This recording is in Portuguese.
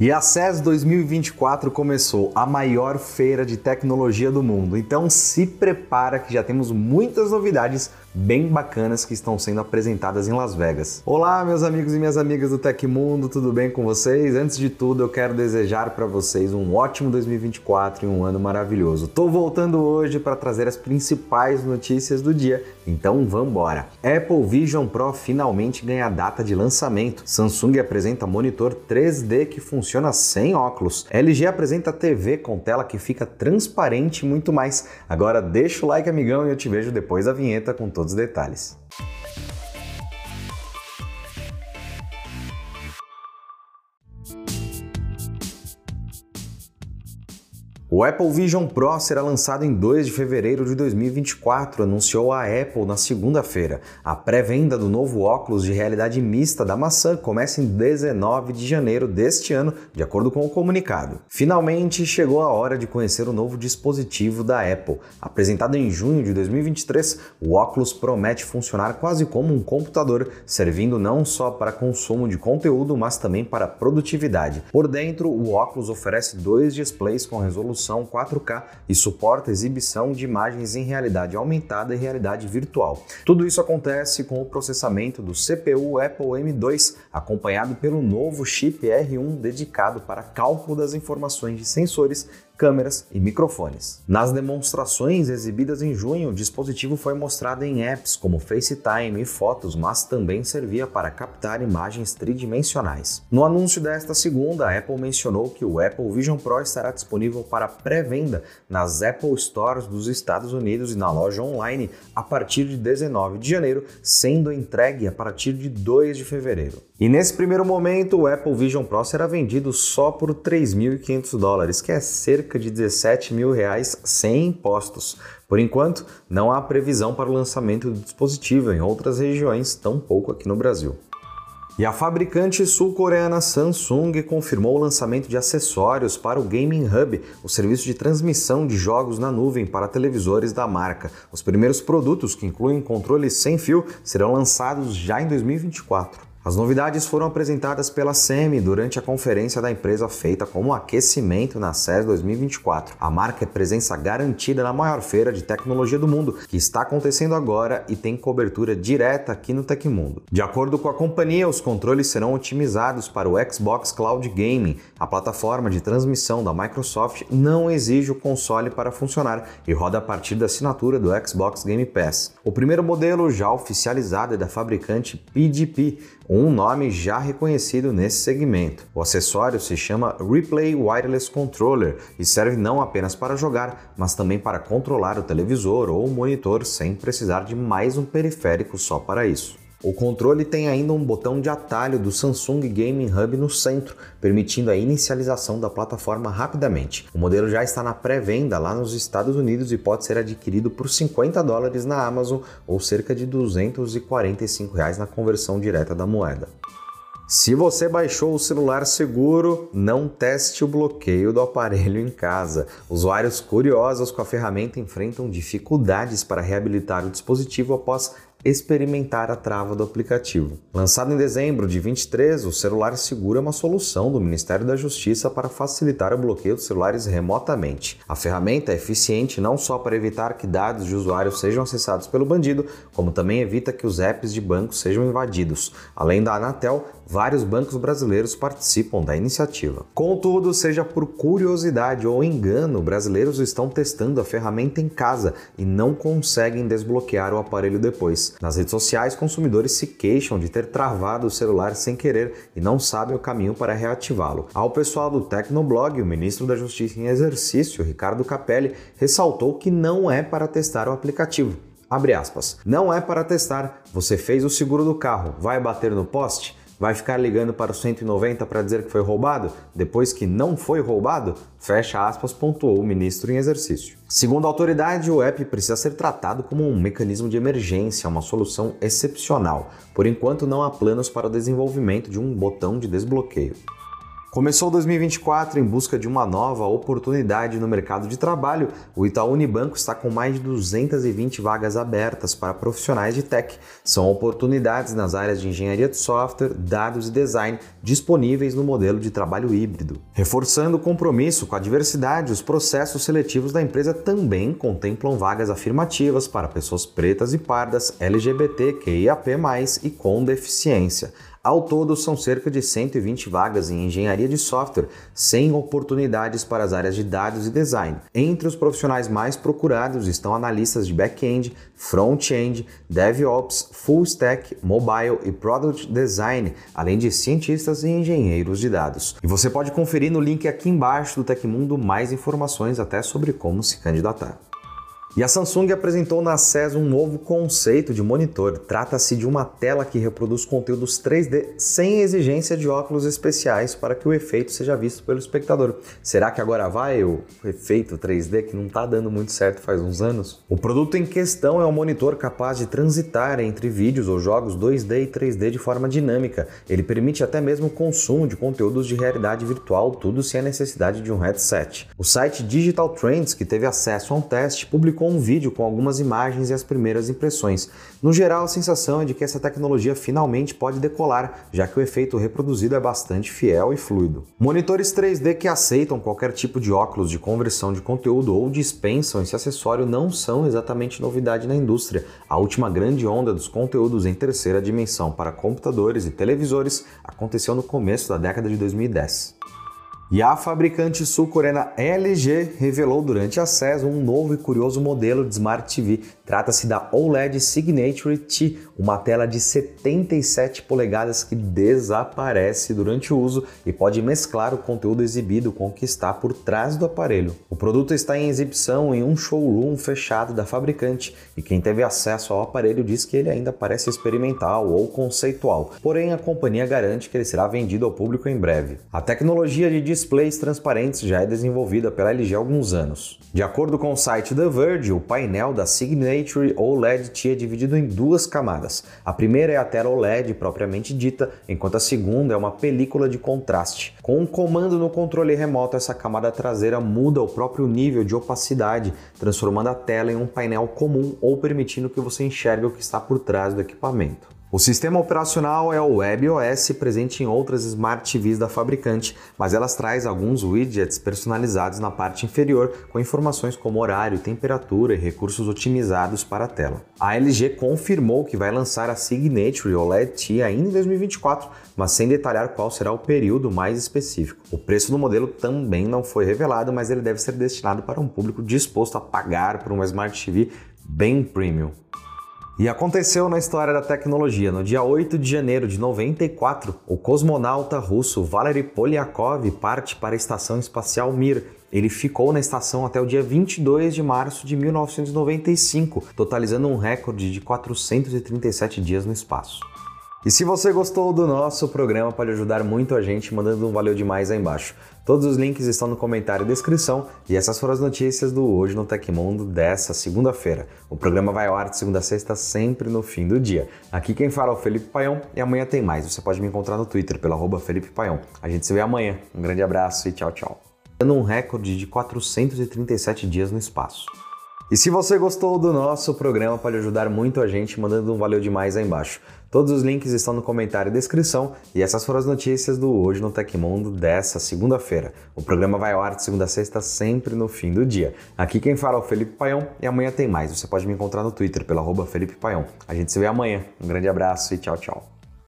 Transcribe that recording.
E a CES 2024 começou, a maior feira de tecnologia do mundo. Então se prepara que já temos muitas novidades bem bacanas que estão sendo apresentadas em Las Vegas. Olá, meus amigos e minhas amigas do Tecmundo, tudo bem com vocês? Antes de tudo, eu quero desejar para vocês um ótimo 2024 e um ano maravilhoso. Tô voltando hoje para trazer as principais notícias do dia, então vamos embora. Apple Vision Pro finalmente ganha data de lançamento. Samsung apresenta monitor 3D que funciona sem óculos. LG apresenta TV com tela que fica transparente e muito mais. Agora deixa o like, amigão, e eu te vejo depois da vinheta com todo todos os detalhes. O Apple Vision Pro será lançado em 2 de fevereiro de 2024, anunciou a Apple na segunda-feira. A pré-venda do novo óculos de realidade mista da maçã começa em 19 de janeiro deste ano, de acordo com o comunicado. Finalmente chegou a hora de conhecer o novo dispositivo da Apple. Apresentado em junho de 2023, o óculos promete funcionar quase como um computador, servindo não só para consumo de conteúdo, mas também para produtividade. Por dentro, o óculos oferece dois displays com resolução resolução 4K e suporta exibição de imagens em realidade aumentada e realidade virtual. Tudo isso acontece com o processamento do CPU Apple M2, acompanhado pelo novo chip R1 dedicado para cálculo das informações de sensores câmeras e microfones. Nas demonstrações exibidas em junho, o dispositivo foi mostrado em apps como FaceTime e fotos, mas também servia para captar imagens tridimensionais. No anúncio desta segunda, a Apple mencionou que o Apple Vision Pro estará disponível para pré-venda nas Apple Stores dos Estados Unidos e na loja online a partir de 19 de janeiro, sendo entregue a partir de 2 de fevereiro. E nesse primeiro momento, o Apple Vision Pro será vendido só por 3.500 dólares, que é cerca de 17 mil reais sem impostos. Por enquanto, não há previsão para o lançamento do dispositivo em outras regiões, tampouco aqui no Brasil. E a fabricante sul-coreana Samsung confirmou o lançamento de acessórios para o Gaming Hub, o serviço de transmissão de jogos na nuvem para televisores da marca. Os primeiros produtos, que incluem controles sem fio, serão lançados já em 2024. As novidades foram apresentadas pela SEMI durante a conferência da empresa feita como aquecimento na CES 2024. A marca é presença garantida na maior feira de tecnologia do mundo, que está acontecendo agora e tem cobertura direta aqui no Tecmundo. De acordo com a companhia, os controles serão otimizados para o Xbox Cloud Gaming. A plataforma de transmissão da Microsoft não exige o console para funcionar e roda a partir da assinatura do Xbox Game Pass. O primeiro modelo já oficializado é da fabricante PDP, um nome já reconhecido nesse segmento. O acessório se chama Replay Wireless Controller e serve não apenas para jogar, mas também para controlar o televisor ou o monitor sem precisar de mais um periférico só para isso. O controle tem ainda um botão de atalho do Samsung Gaming Hub no centro, permitindo a inicialização da plataforma rapidamente. O modelo já está na pré-venda lá nos Estados Unidos e pode ser adquirido por 50 dólares na Amazon ou cerca de 245 reais na conversão direta da moeda. Se você baixou o celular seguro, não teste o bloqueio do aparelho em casa. Usuários curiosos com a ferramenta enfrentam dificuldades para reabilitar o dispositivo após experimentar a trava do aplicativo. Lançado em dezembro de 23, o celular seguro é uma solução do Ministério da Justiça para facilitar o bloqueio dos celulares remotamente. A ferramenta é eficiente não só para evitar que dados de usuários sejam acessados pelo bandido, como também evita que os apps de banco sejam invadidos. Além da Anatel, vários bancos brasileiros participam da iniciativa. Contudo, seja por curiosidade ou engano, brasileiros estão testando a ferramenta em casa e não conseguem desbloquear o aparelho depois. Nas redes sociais, consumidores se queixam de ter travado o celular sem querer e não sabem o caminho para reativá-lo. Ao pessoal do Tecnoblog, o ministro da Justiça em exercício, Ricardo Capelli, ressaltou que não é para testar o aplicativo. Abre aspas. Não é para testar. Você fez o seguro do carro, vai bater no poste? Vai ficar ligando para o 190 para dizer que foi roubado, depois que não foi roubado? Fecha aspas, pontuou o ministro em exercício. Segundo a autoridade, o app precisa ser tratado como um mecanismo de emergência, uma solução excepcional. Por enquanto, não há planos para o desenvolvimento de um botão de desbloqueio. Começou 2024 em busca de uma nova oportunidade no mercado de trabalho. O Itaú Unibanco está com mais de 220 vagas abertas para profissionais de tech. São oportunidades nas áreas de engenharia de software, dados e design disponíveis no modelo de trabalho híbrido. Reforçando o compromisso com a diversidade, os processos seletivos da empresa também contemplam vagas afirmativas para pessoas pretas e pardas, LGBT, QIAP+, e com deficiência. Ao todo, são cerca de 120 vagas em engenharia de software, sem oportunidades para as áreas de dados e design. Entre os profissionais mais procurados estão analistas de back-end, front-end, DevOps, full stack, mobile e product design, além de cientistas e engenheiros de dados. E você pode conferir no link aqui embaixo do Tecmundo mais informações até sobre como se candidatar. E a Samsung apresentou na CES um novo conceito de monitor. Trata-se de uma tela que reproduz conteúdos 3D sem exigência de óculos especiais para que o efeito seja visto pelo espectador. Será que agora vai o efeito 3D que não está dando muito certo faz uns anos? O produto em questão é um monitor capaz de transitar entre vídeos ou jogos 2D e 3D de forma dinâmica. Ele permite até mesmo o consumo de conteúdos de realidade virtual, tudo sem a necessidade de um headset. O site Digital Trends, que teve acesso a um teste, publicou publicou um vídeo com algumas imagens e as primeiras impressões. No geral, a sensação é de que essa tecnologia finalmente pode decolar, já que o efeito reproduzido é bastante fiel e fluido. Monitores 3D que aceitam qualquer tipo de óculos de conversão de conteúdo ou dispensam esse acessório não são exatamente novidade na indústria. A última grande onda dos conteúdos em terceira dimensão para computadores e televisores aconteceu no começo da década de 2010. E a fabricante sul-coreana LG revelou durante a CES um novo e curioso modelo de Smart TV. Trata-se da OLED Signature T, uma tela de 77 polegadas que desaparece durante o uso e pode mesclar o conteúdo exibido com o que está por trás do aparelho. O produto está em exibição em um showroom fechado da fabricante e quem teve acesso ao aparelho diz que ele ainda parece experimental ou conceitual, porém a companhia garante que ele será vendido ao público em breve. A tecnologia de displays transparentes já é desenvolvida pela LG há alguns anos. De acordo com o site The Verge, o painel da Signature OLED T é dividido em duas camadas. A primeira é a tela OLED propriamente dita, enquanto a segunda é uma película de contraste. Com um comando no controle remoto, essa camada traseira muda o próprio nível de opacidade, transformando a tela em um painel comum ou permitindo que você enxergue o que está por trás do equipamento. O sistema operacional é o WebOS, presente em outras Smart TVs da fabricante, mas elas traz alguns widgets personalizados na parte inferior com informações como horário, temperatura e recursos otimizados para a tela. A LG confirmou que vai lançar a Signature OLED T ainda em 2024, mas sem detalhar qual será o período mais específico. O preço do modelo também não foi revelado, mas ele deve ser destinado para um público disposto a pagar por uma Smart TV bem premium. E aconteceu na história da tecnologia. No dia 8 de janeiro de 94, o cosmonauta russo Valery Polyakov parte para a Estação Espacial Mir. Ele ficou na estação até o dia 22 de março de 1995, totalizando um recorde de 437 dias no espaço. E se você gostou do nosso programa, pode ajudar muito a gente mandando um valeu demais aí embaixo. Todos os links estão no comentário e descrição e essas foram as notícias do Hoje no Tecmundo dessa segunda-feira. O programa vai ao ar de segunda a sexta, sempre no fim do dia. Aqui quem fala é o Felipe Paião e amanhã tem mais. Você pode me encontrar no Twitter pelo arroba Felipe Paião. A gente se vê amanhã. Um grande abraço e tchau, tchau. Dando um recorde de 437 dias no espaço. E se você gostou do nosso programa, pode ajudar muito a gente mandando um valeu demais aí embaixo. Todos os links estão no comentário e descrição e essas foram as notícias do Hoje no Tecmundo dessa segunda-feira. O programa vai ao ar de segunda a sexta, sempre no fim do dia. Aqui quem fala é o Felipe Paião e amanhã tem mais. Você pode me encontrar no Twitter pelo arroba Felipe Paião. A gente se vê amanhã. Um grande abraço e tchau, tchau.